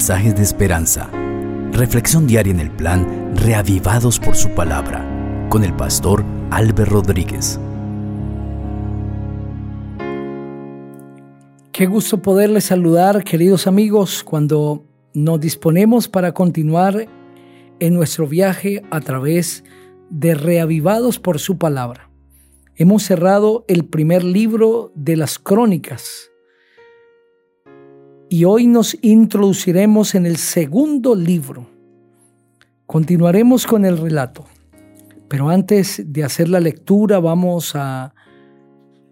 mensajes de esperanza. Reflexión diaria en el plan Reavivados por su palabra con el pastor Álvaro Rodríguez. Qué gusto poderles saludar, queridos amigos, cuando nos disponemos para continuar en nuestro viaje a través de Reavivados por su palabra. Hemos cerrado el primer libro de las crónicas y hoy nos introduciremos en el segundo libro. Continuaremos con el relato, pero antes de hacer la lectura vamos a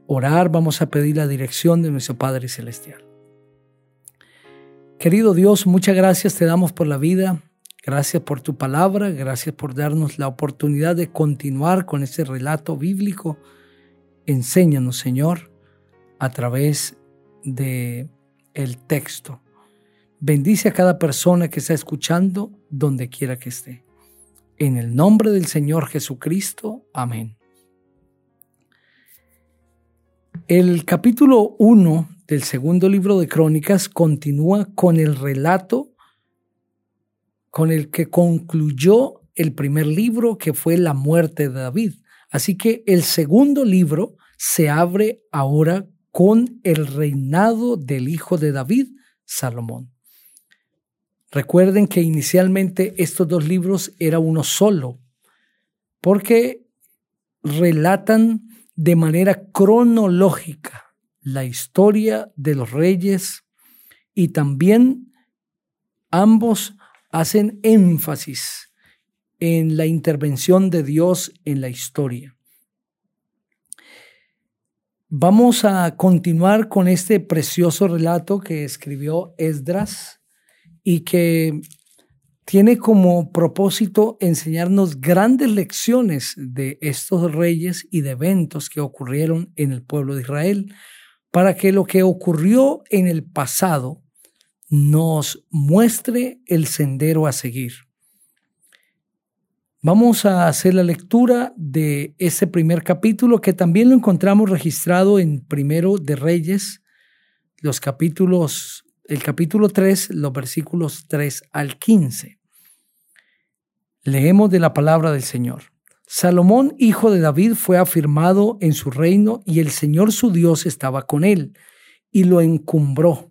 orar, vamos a pedir la dirección de nuestro Padre Celestial. Querido Dios, muchas gracias te damos por la vida, gracias por tu palabra, gracias por darnos la oportunidad de continuar con este relato bíblico Enséñanos, Señor, a través de el texto. Bendice a cada persona que está escuchando donde quiera que esté. En el nombre del Señor Jesucristo. Amén. El capítulo 1 del segundo libro de Crónicas continúa con el relato con el que concluyó el primer libro que fue la muerte de David. Así que el segundo libro se abre ahora con el reinado del hijo de David, Salomón. Recuerden que inicialmente estos dos libros era uno solo, porque relatan de manera cronológica la historia de los reyes y también ambos hacen énfasis en la intervención de Dios en la historia. Vamos a continuar con este precioso relato que escribió Esdras y que tiene como propósito enseñarnos grandes lecciones de estos reyes y de eventos que ocurrieron en el pueblo de Israel, para que lo que ocurrió en el pasado nos muestre el sendero a seguir. Vamos a hacer la lectura de ese primer capítulo que también lo encontramos registrado en Primero de Reyes, los capítulos, el capítulo 3, los versículos 3 al 15. Leemos de la palabra del Señor. Salomón, hijo de David, fue afirmado en su reino y el Señor su Dios estaba con él y lo encumbró.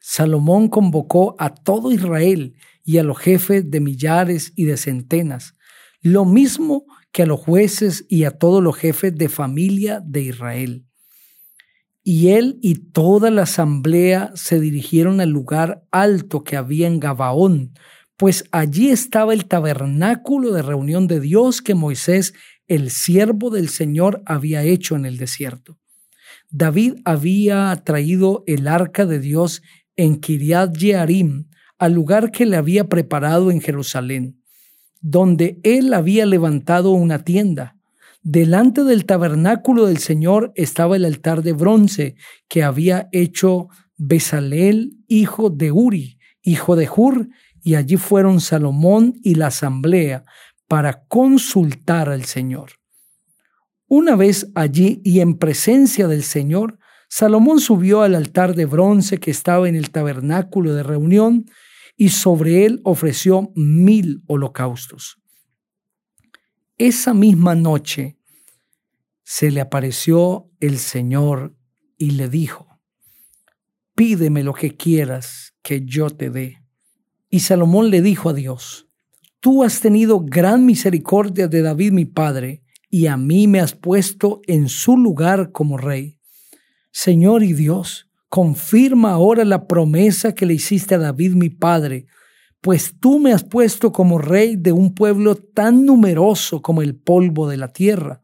Salomón convocó a todo Israel y a los jefes de millares y de centenas, lo mismo que a los jueces y a todos los jefes de familia de Israel. Y él y toda la asamblea se dirigieron al lugar alto que había en Gabaón, pues allí estaba el tabernáculo de reunión de Dios que Moisés, el siervo del Señor, había hecho en el desierto. David había traído el arca de Dios en Kiriat Jearim, al lugar que le había preparado en Jerusalén, donde él había levantado una tienda. Delante del tabernáculo del Señor estaba el altar de bronce que había hecho Besaleel, hijo de Uri, hijo de Hur, y allí fueron Salomón y la asamblea para consultar al Señor. Una vez allí y en presencia del Señor, Salomón subió al altar de bronce que estaba en el tabernáculo de reunión y sobre él ofreció mil holocaustos. Esa misma noche se le apareció el Señor y le dijo, pídeme lo que quieras que yo te dé. Y Salomón le dijo a Dios, tú has tenido gran misericordia de David mi padre, y a mí me has puesto en su lugar como rey. Señor y Dios, confirma ahora la promesa que le hiciste a David mi padre, pues tú me has puesto como rey de un pueblo tan numeroso como el polvo de la tierra.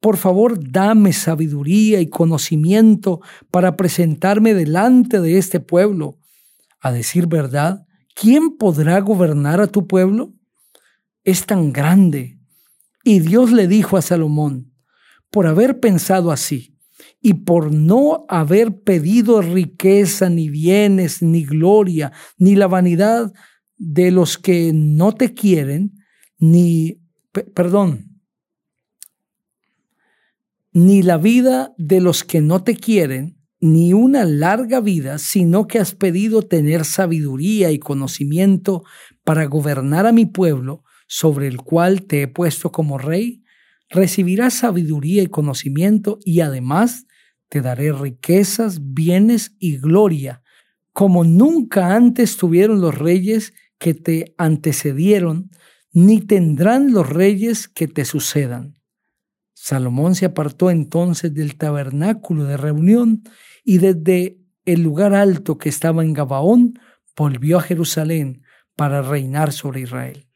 Por favor, dame sabiduría y conocimiento para presentarme delante de este pueblo. A decir verdad, ¿quién podrá gobernar a tu pueblo? Es tan grande. Y Dios le dijo a Salomón, por haber pensado así, y por no haber pedido riqueza, ni bienes, ni gloria, ni la vanidad de los que no te quieren, ni, perdón, ni la vida de los que no te quieren, ni una larga vida, sino que has pedido tener sabiduría y conocimiento para gobernar a mi pueblo, sobre el cual te he puesto como rey, recibirás sabiduría y conocimiento y además te daré riquezas, bienes y gloria, como nunca antes tuvieron los reyes que te antecedieron, ni tendrán los reyes que te sucedan. Salomón se apartó entonces del tabernáculo de reunión y desde el lugar alto que estaba en Gabaón volvió a Jerusalén para reinar sobre Israel.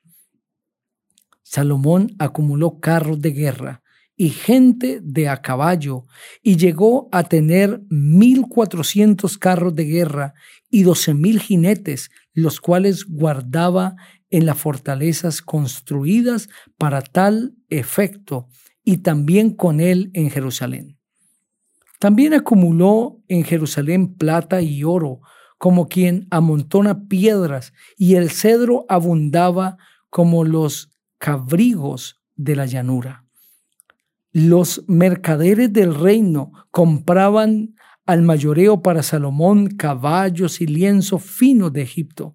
Salomón acumuló carros de guerra y gente de a caballo y llegó a tener mil cuatrocientos carros de guerra y doce mil jinetes, los cuales guardaba en las fortalezas construidas para tal efecto y también con él en Jerusalén. También acumuló en Jerusalén plata y oro, como quien amontona piedras, y el cedro abundaba como los cabrigos de la llanura. Los mercaderes del reino compraban al mayoreo para Salomón caballos y lienzo fino de Egipto.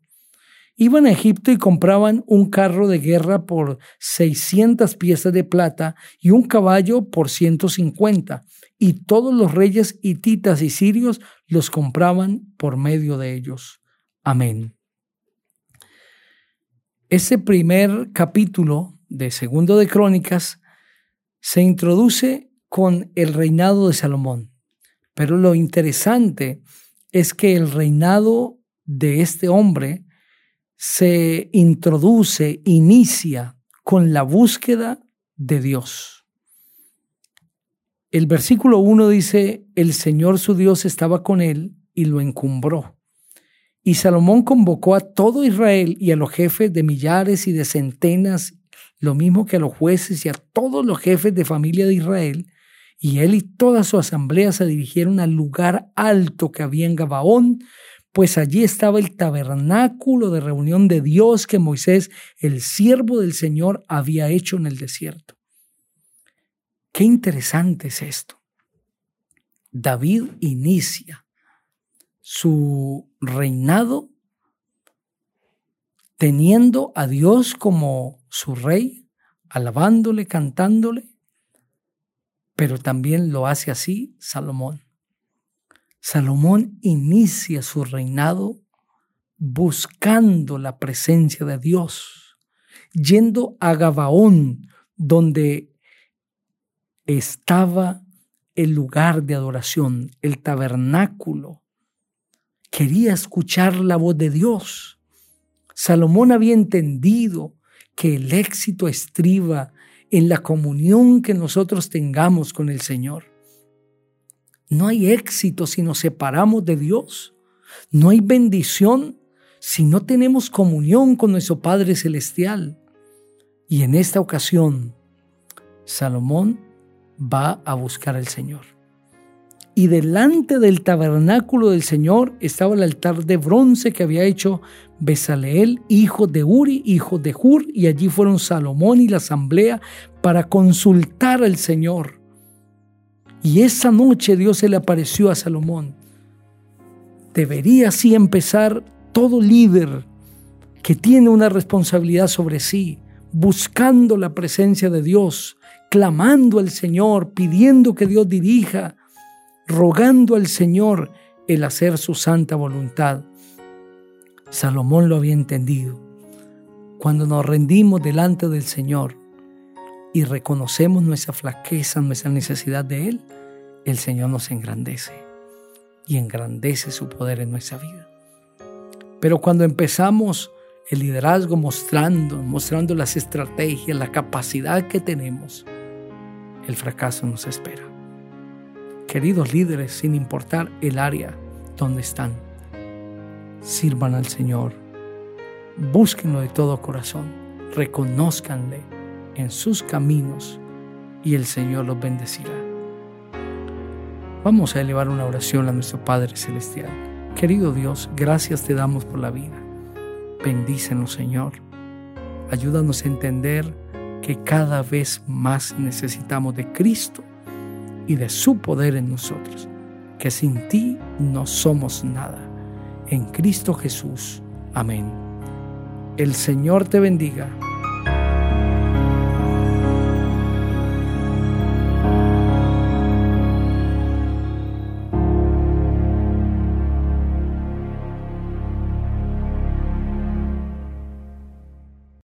Iban a Egipto y compraban un carro de guerra por 600 piezas de plata y un caballo por 150, y todos los reyes hititas y sirios los compraban por medio de ellos. Amén. Ese primer capítulo de Segundo de Crónicas se introduce con el reinado de Salomón. Pero lo interesante es que el reinado de este hombre se introduce, inicia con la búsqueda de Dios. El versículo 1 dice, el Señor su Dios estaba con él y lo encumbró. Y Salomón convocó a todo Israel y a los jefes de millares y de centenas, lo mismo que a los jueces y a todos los jefes de familia de Israel, y él y toda su asamblea se dirigieron al lugar alto que había en Gabaón, pues allí estaba el tabernáculo de reunión de Dios que Moisés, el siervo del Señor, había hecho en el desierto. Qué interesante es esto. David inicia su reinado teniendo a Dios como su rey, alabándole, cantándole, pero también lo hace así Salomón. Salomón inicia su reinado buscando la presencia de Dios, yendo a Gabaón, donde estaba el lugar de adoración, el tabernáculo. Quería escuchar la voz de Dios. Salomón había entendido que el éxito estriba en la comunión que nosotros tengamos con el Señor. No hay éxito si nos separamos de Dios. No hay bendición si no tenemos comunión con nuestro Padre Celestial. Y en esta ocasión, Salomón va a buscar al Señor. Y delante del tabernáculo del Señor estaba el altar de bronce que había hecho Besaleel, hijo de Uri, hijo de Hur, y allí fueron Salomón y la asamblea para consultar al Señor. Y esa noche Dios se le apareció a Salomón. Debería así empezar todo líder que tiene una responsabilidad sobre sí, buscando la presencia de Dios, clamando al Señor, pidiendo que Dios dirija, rogando al Señor el hacer su santa voluntad. Salomón lo había entendido. Cuando nos rendimos delante del Señor, y reconocemos nuestra flaqueza, nuestra necesidad de Él, el Señor nos engrandece y engrandece su poder en nuestra vida. Pero cuando empezamos el liderazgo mostrando, mostrando las estrategias, la capacidad que tenemos, el fracaso nos espera. Queridos líderes, sin importar el área donde están, sirvan al Señor, búsquenlo de todo corazón, reconozcanle en sus caminos y el Señor los bendecirá. Vamos a elevar una oración a nuestro Padre Celestial. Querido Dios, gracias te damos por la vida. Bendícenos, Señor. Ayúdanos a entender que cada vez más necesitamos de Cristo y de su poder en nosotros. que sin ti no somos nada. En Cristo Jesús. Amén. El Señor te bendiga